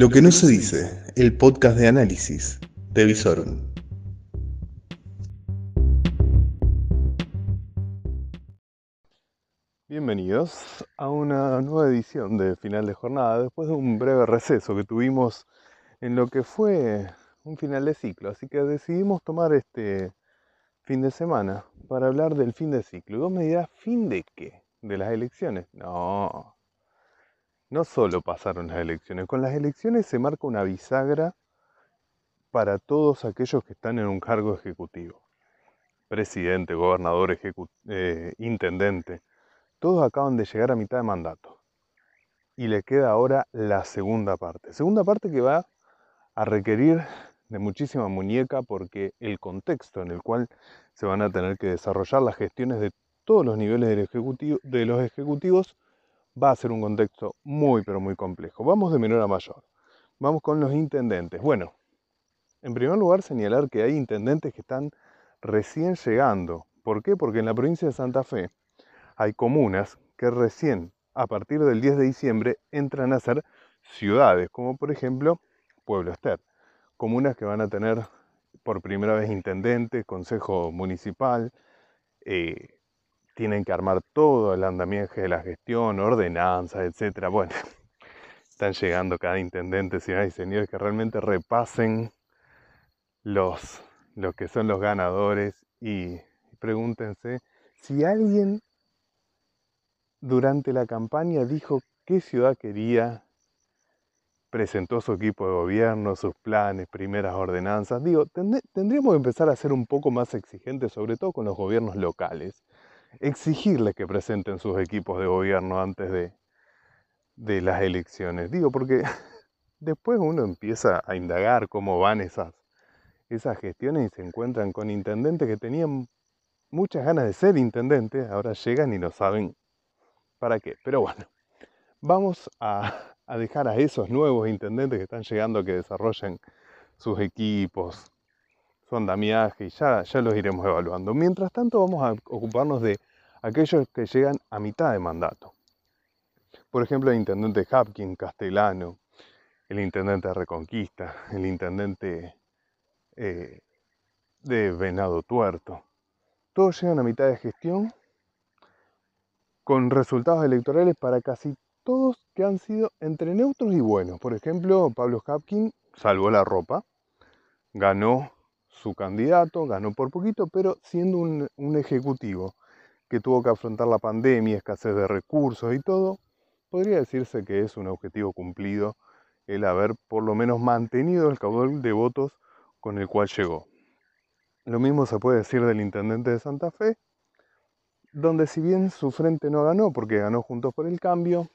Lo que no se dice, el podcast de análisis de Visorum. Bienvenidos a una nueva edición de Final de Jornada después de un breve receso que tuvimos en lo que fue un final de ciclo. Así que decidimos tomar este fin de semana para hablar del fin de ciclo. Y vos me ¿fin de qué? ¿De las elecciones? No, no solo pasaron las elecciones, con las elecciones se marca una bisagra para todos aquellos que están en un cargo ejecutivo. Presidente, gobernador, eh, intendente, todos acaban de llegar a mitad de mandato. Y le queda ahora la segunda parte. Segunda parte que va a requerir de muchísima muñeca porque el contexto en el cual se van a tener que desarrollar las gestiones de todos los niveles del ejecutivo, de los ejecutivos va a ser un contexto muy pero muy complejo. Vamos de menor a mayor. Vamos con los intendentes. Bueno, en primer lugar señalar que hay intendentes que están recién llegando. ¿Por qué? Porque en la provincia de Santa Fe hay comunas que recién a partir del 10 de diciembre entran a ser ciudades, como por ejemplo Pueblo Ester. Comunas que van a tener por primera vez intendente, consejo municipal, eh, tienen que armar todo el andamiaje de la gestión, ordenanzas, etcétera. Bueno, están llegando cada intendente, señoras y señores, que realmente repasen los, los que son los ganadores y pregúntense si alguien durante la campaña dijo qué ciudad quería, presentó su equipo de gobierno, sus planes, primeras ordenanzas. Digo, tendríamos que empezar a ser un poco más exigentes, sobre todo con los gobiernos locales exigirles que presenten sus equipos de gobierno antes de, de las elecciones. Digo, porque después uno empieza a indagar cómo van esas, esas gestiones y se encuentran con intendentes que tenían muchas ganas de ser intendentes, ahora llegan y no saben para qué. Pero bueno, vamos a, a dejar a esos nuevos intendentes que están llegando que desarrollen sus equipos, su andamiaje y ya, ya los iremos evaluando. Mientras tanto vamos a ocuparnos de aquellos que llegan a mitad de mandato. Por ejemplo, el intendente Hapkin, Castellano, el intendente de Reconquista, el intendente eh, de Venado Tuerto. Todos llegan a mitad de gestión con resultados electorales para casi todos que han sido entre neutros y buenos. Por ejemplo, Pablo Hapkin salvó la ropa, ganó su candidato, ganó por poquito, pero siendo un, ejecutivo que tuvo que afrontar la pandemia, escasez de recursos y todo, podría decirse que es un objetivo cumplido el haber por lo menos mantenido el caudal de votos con el cual llegó. Lo mismo se puede decir del intendente de Santa Fe, donde si bien su frente no ganó porque ganó Juntos por el Cambio,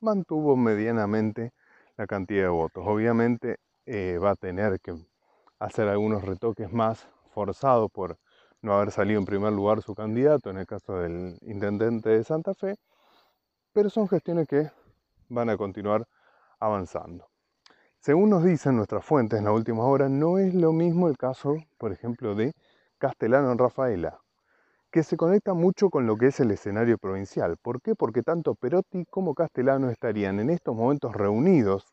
mantuvo medianamente la cantidad de votos. Obviamente eh, va a tener que hacer algunos retoques más forzados por no haber salido en primer lugar su candidato, en el caso del intendente de Santa Fe, pero son gestiones que van a continuar avanzando. Según nos dicen nuestras fuentes en la última hora, no es lo mismo el caso, por ejemplo, de Castellano en Rafaela, que se conecta mucho con lo que es el escenario provincial. ¿Por qué? Porque tanto Perotti como Castellano estarían en estos momentos reunidos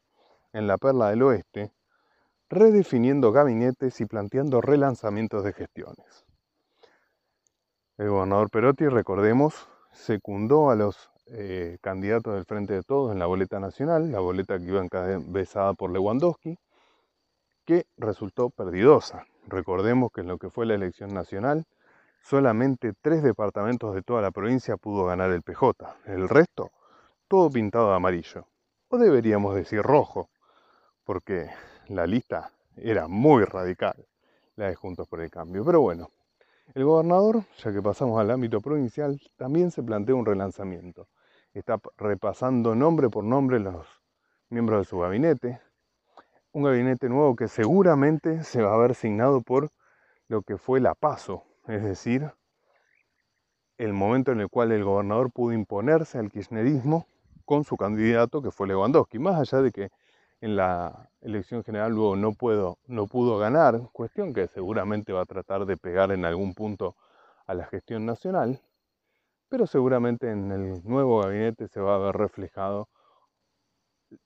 en la Perla del Oeste, redefiniendo gabinetes y planteando relanzamientos de gestiones. El gobernador Perotti, recordemos, secundó a los eh, candidatos del Frente de Todos en la boleta nacional, la boleta que iba encabezada por Lewandowski, que resultó perdidosa. Recordemos que en lo que fue la elección nacional, solamente tres departamentos de toda la provincia pudo ganar el PJ. El resto, todo pintado de amarillo. O deberíamos decir rojo, porque la lista era muy radical, la de Juntos por el Cambio. Pero bueno, el gobernador, ya que pasamos al ámbito provincial, también se plantea un relanzamiento. Está repasando nombre por nombre los miembros de su gabinete. Un gabinete nuevo que seguramente se va a ver signado por lo que fue la paso, es decir, el momento en el cual el gobernador pudo imponerse al kirchnerismo con su candidato, que fue Lewandowski, más allá de que en la elección general luego no, puedo, no pudo ganar, cuestión que seguramente va a tratar de pegar en algún punto a la gestión nacional, pero seguramente en el nuevo gabinete se va a ver reflejado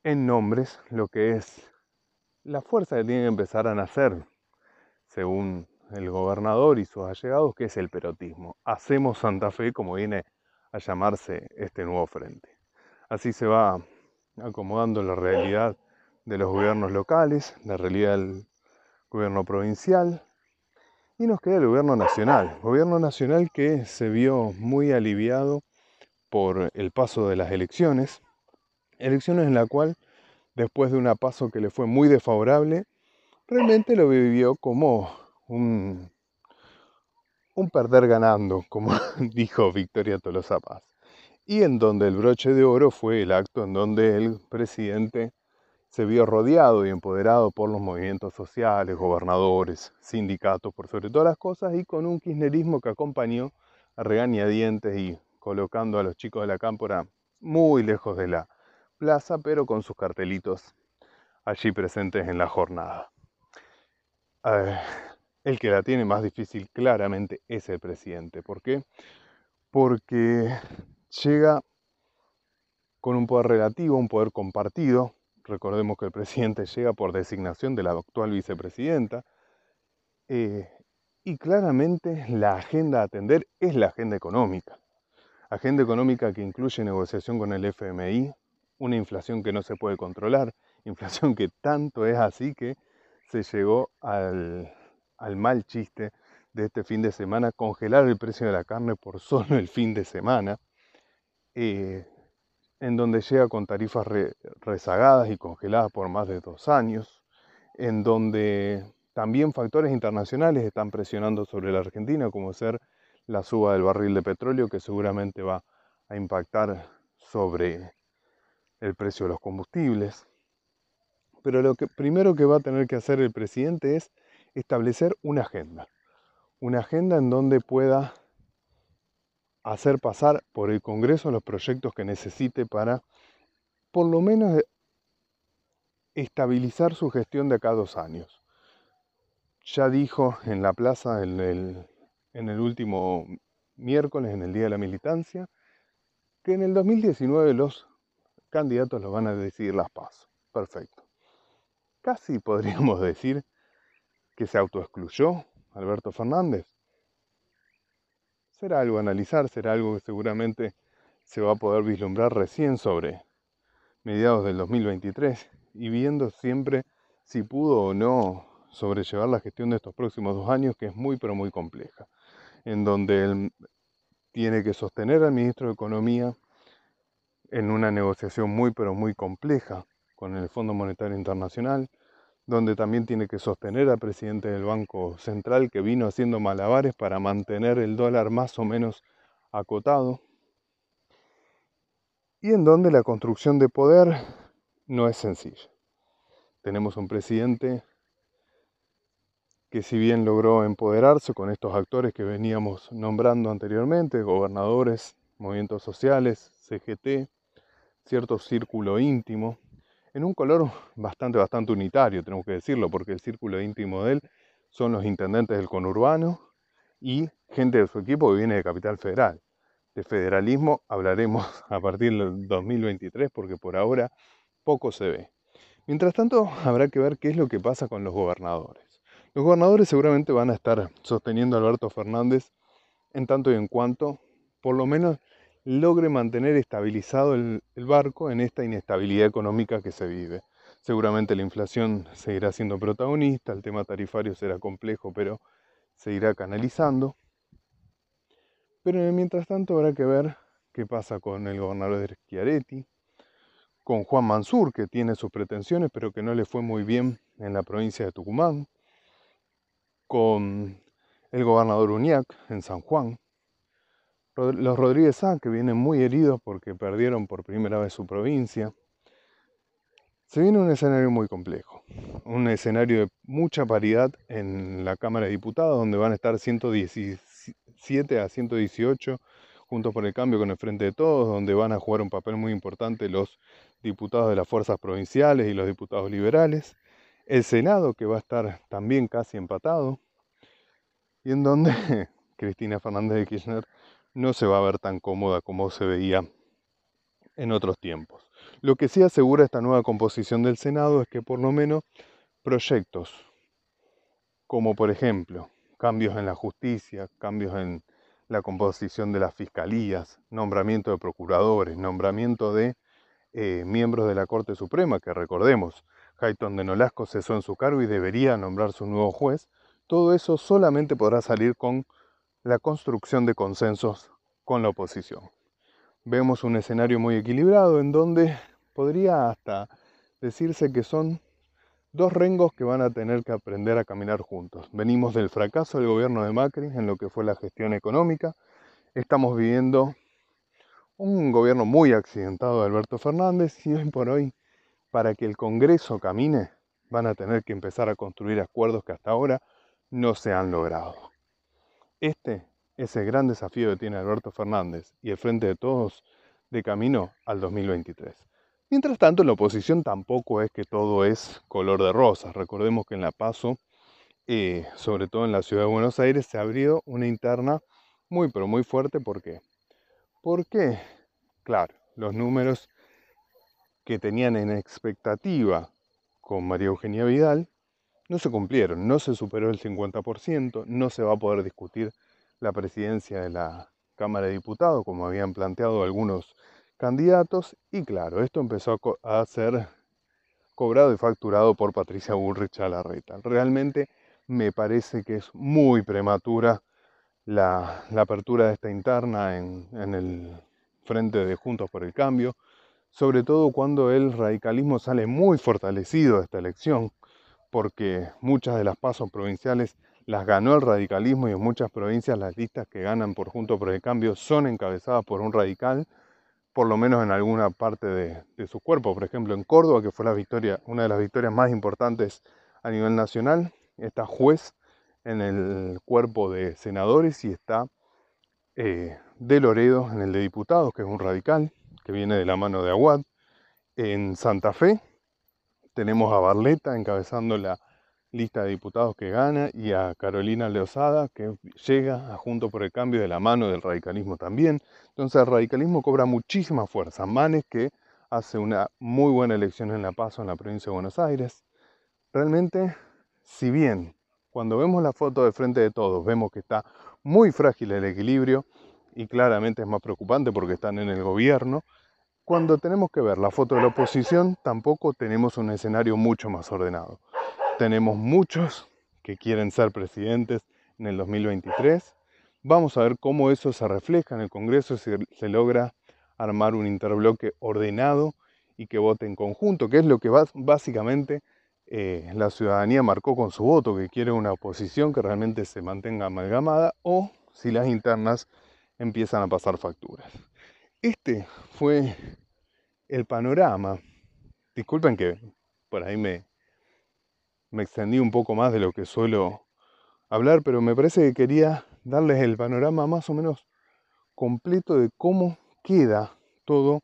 en nombres lo que es la fuerza que tiene que empezar a nacer, según el gobernador y sus allegados, que es el perotismo. Hacemos Santa Fe, como viene a llamarse este nuevo frente. Así se va acomodando la realidad de los gobiernos locales, la realidad del gobierno provincial, y nos queda el gobierno nacional. Gobierno nacional que se vio muy aliviado por el paso de las elecciones, elecciones en la cual, después de una paso que le fue muy desfavorable, realmente lo vivió como un, un perder ganando, como dijo Victoria Tolosa Paz. Y en donde el broche de oro fue el acto en donde el presidente se vio rodeado y empoderado por los movimientos sociales, gobernadores, sindicatos, por sobre todas las cosas, y con un kirchnerismo que acompañó a regañadientes y colocando a los chicos de la cámpora muy lejos de la plaza, pero con sus cartelitos allí presentes en la jornada. Eh, el que la tiene más difícil claramente es el presidente. ¿Por qué? Porque llega con un poder relativo, un poder compartido. Recordemos que el presidente llega por designación de la actual vicepresidenta. Eh, y claramente la agenda a atender es la agenda económica. Agenda económica que incluye negociación con el FMI, una inflación que no se puede controlar, inflación que tanto es así que se llegó al, al mal chiste de este fin de semana, congelar el precio de la carne por solo el fin de semana, eh, en donde llega con tarifas rezagadas y congeladas por más de dos años, en donde también factores internacionales están presionando sobre la Argentina, como ser la suba del barril de petróleo, que seguramente va a impactar sobre el precio de los combustibles. Pero lo que primero que va a tener que hacer el presidente es establecer una agenda. Una agenda en donde pueda hacer pasar por el Congreso los proyectos que necesite para, por lo menos, estabilizar su gestión de acá dos años. Ya dijo en la plaza en el, en el último miércoles, en el Día de la Militancia, que en el 2019 los candidatos los van a decidir las pasos. Perfecto. Casi podríamos decir que se autoexcluyó Alberto Fernández. Será algo a analizar, será algo que seguramente se va a poder vislumbrar recién sobre mediados del 2023 y viendo siempre si pudo o no sobrellevar la gestión de estos próximos dos años, que es muy pero muy compleja, en donde él tiene que sostener al ministro de Economía en una negociación muy pero muy compleja con el Fondo Monetario Internacional, donde también tiene que sostener al presidente del Banco Central que vino haciendo malabares para mantener el dólar más o menos acotado, y en donde la construcción de poder no es sencilla. Tenemos un presidente que si bien logró empoderarse con estos actores que veníamos nombrando anteriormente, gobernadores, movimientos sociales, CGT, cierto círculo íntimo, en un color bastante, bastante unitario, tenemos que decirlo, porque el círculo íntimo de él son los intendentes del conurbano y gente de su equipo que viene de Capital Federal. De federalismo hablaremos a partir del 2023 porque por ahora poco se ve. Mientras tanto, habrá que ver qué es lo que pasa con los gobernadores. Los gobernadores seguramente van a estar sosteniendo a Alberto Fernández en tanto y en cuanto, por lo menos, logre mantener estabilizado el, barco en esta inestabilidad económica que se vive. Seguramente la inflación seguirá siendo protagonista, el tema tarifario será complejo, pero se irá canalizando. Pero mientras tanto habrá que ver qué pasa con el gobernador Schiaretti, con Juan Mansur, que tiene sus pretensiones, pero que no le fue muy bien en la provincia de Tucumán, con el gobernador Uñac en San Juan, los Rodríguez A, que vienen muy heridos porque perdieron por primera vez su provincia. Se viene un escenario muy complejo, un escenario de mucha paridad en la Cámara de Diputados, donde van a estar 117 a 118 juntos por el cambio con el Frente de Todos, donde van a jugar un papel muy importante los diputados de las fuerzas provinciales y los diputados liberales. El Senado, que va a estar también casi empatado, y en donde Cristina Fernández de Kirchner no se va a ver tan cómoda como se veía en otros tiempos. Lo que sí asegura esta nueva composición del Senado es que por lo menos proyectos como por ejemplo cambios en la justicia, cambios en la composición de las fiscalías, nombramiento de procuradores, nombramiento de eh, miembros de la Corte Suprema, que recordemos, Hayton de Nolasco cesó en su cargo y debería nombrar su nuevo juez, todo eso solamente podrá salir con la construcción de consensos con la oposición. Vemos un escenario muy equilibrado en donde podría hasta decirse que son dos rengos que van a tener que aprender a caminar juntos. Venimos del fracaso del gobierno de Macri en lo que fue la gestión económica. Estamos viviendo un gobierno muy accidentado de Alberto Fernández y hoy por hoy, para que el Congreso camine, van a tener que empezar a construir acuerdos que hasta ahora no se han logrado. Este es el gran desafío que tiene Alberto Fernández y el Frente de Todos de camino al 2023. Mientras tanto, en la oposición tampoco es que todo es color de rosas. Recordemos que en La Paso, eh, sobre todo en la ciudad de Buenos Aires, se abrió una interna muy, pero muy fuerte. ¿Por qué? Porque, claro, los números que tenían en expectativa con María Eugenia Vidal no se cumplieron, no se superó el 50%, no se va a poder discutir la presidencia de la Cámara de Diputados, como habían planteado algunos candidatos y claro, esto empezó a ser cobrado y facturado por Patricia Bullrich a la reta. Realmente me parece que es muy prematura la, apertura de esta interna en, en, el frente de Juntos por el Cambio, sobre todo cuando el radicalismo sale muy fortalecido de esta elección, porque muchas de las pasos provinciales las ganó el radicalismo y en muchas provincias las listas que ganan por Juntos por el Cambio son encabezadas por un radical por lo menos en alguna parte de, su cuerpo. Por ejemplo, en Córdoba, que fue la victoria, una de las victorias más importantes a nivel nacional, está juez en el cuerpo de senadores y está eh, de Loredo en el de diputados, que es un radical, que viene de la mano de Aguad. En Santa Fe tenemos a Barleta encabezando la lista de diputados que gana y a Carolina Leosada que llega Junto por el Cambio de la mano del radicalismo también. Entonces el radicalismo cobra muchísima fuerza. Manes que hace una muy buena elección en La Paz en la provincia de Buenos Aires. Realmente, si bien cuando vemos la foto de frente de todos vemos que está muy frágil el equilibrio y claramente es más preocupante porque están en el gobierno, cuando tenemos que ver la foto de la oposición tampoco tenemos un escenario mucho más ordenado tenemos muchos que quieren ser presidentes en el 2023. Vamos a ver cómo eso se refleja en el Congreso, si se logra armar un interbloque ordenado y que vote en conjunto, que es lo que básicamente eh, la ciudadanía marcó con su voto, que quiere una oposición que realmente se mantenga amalgamada o si las internas empiezan a pasar facturas. Este fue el panorama. Disculpen que por ahí me, me extendí un poco más de lo que suelo hablar, pero me parece que quería darles el panorama más o menos completo de cómo queda todo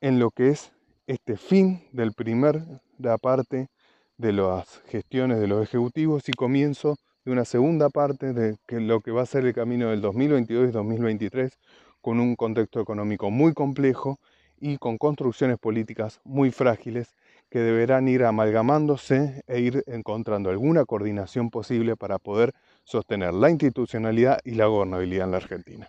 en lo que es este fin del primer la parte de las gestiones de los ejecutivos y comienzo de una segunda parte de lo que va a ser el camino del 2022 y 2023 con un contexto económico muy complejo y con construcciones políticas muy frágiles que deberán ir amalgamándose e ir encontrando alguna coordinación posible para poder sostener la institucionalidad y la gobernabilidad en la Argentina.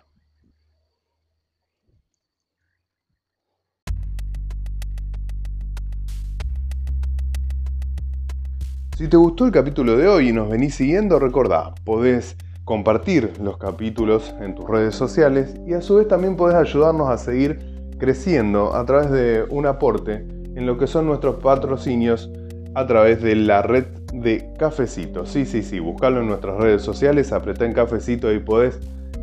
Si te gustó el capítulo de hoy y nos venís siguiendo, recordá, podés compartir los capítulos en tus redes sociales y a su vez también podés ayudarnos a seguir creciendo a través de un aporte en lo que son nuestros patrocinios a través de la red de Cafecito. Sí, sí, sí, buscalo en nuestras redes sociales, apretá en Cafecito y podés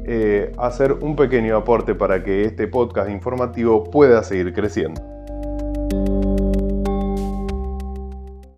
eh, hacer un pequeño aporte para que este podcast informativo pueda seguir creciendo.